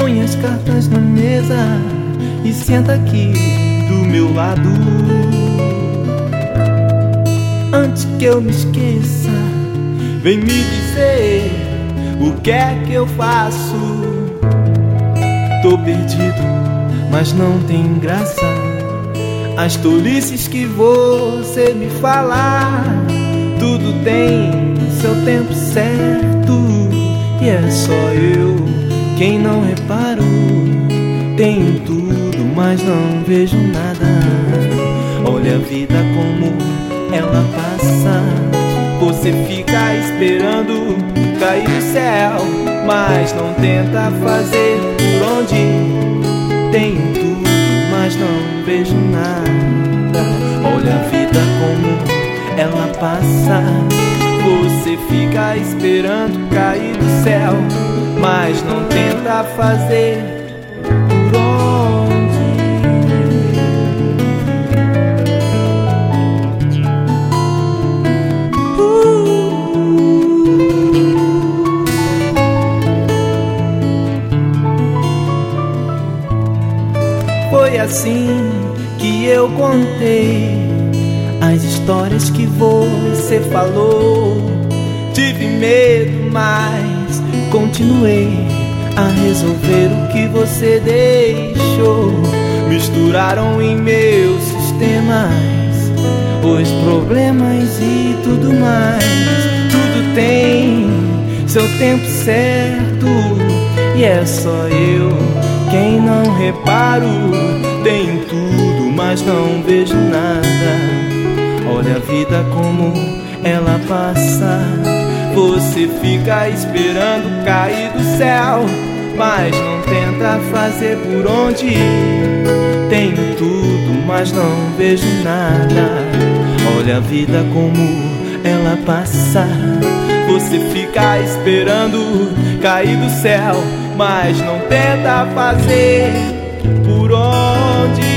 Põe as cartas na mesa e senta aqui do meu lado. Antes que eu me esqueça, vem me dizer o que é que eu faço. Tô perdido, mas não tem graça. As tolices que você me falar, tudo tem seu tempo certo. E é só eu quem não reparou. Tenho tudo, mas não vejo nada. Olha a vida como ela passa. Você fica esperando cair do céu, mas não tenta fazer por onde. Tenho tudo, mas não vejo nada. Olha a vida como ela passa. Você fica esperando cair do céu, mas não tenta fazer por onde. Foi assim que eu contei as histórias que você falou. Tive medo, mas continuei a resolver o que você deixou. Misturaram em meus sistemas os problemas e tudo mais. Tudo tem seu tempo certo e é só eu quem não reparo. Tenho tudo, mas não vejo nada. Olha a vida como ela passa. Você fica esperando cair do céu, mas não tenta fazer por onde ir. Tenho tudo, mas não vejo nada. Olha a vida como ela passa. Você fica esperando cair do céu, mas não tenta fazer por onde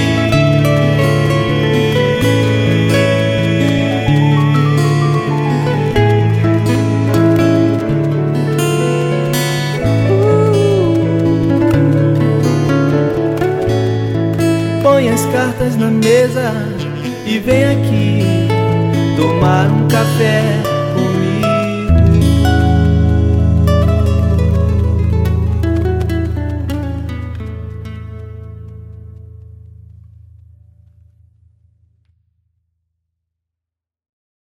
cartas na mesa e vem aqui tomar um café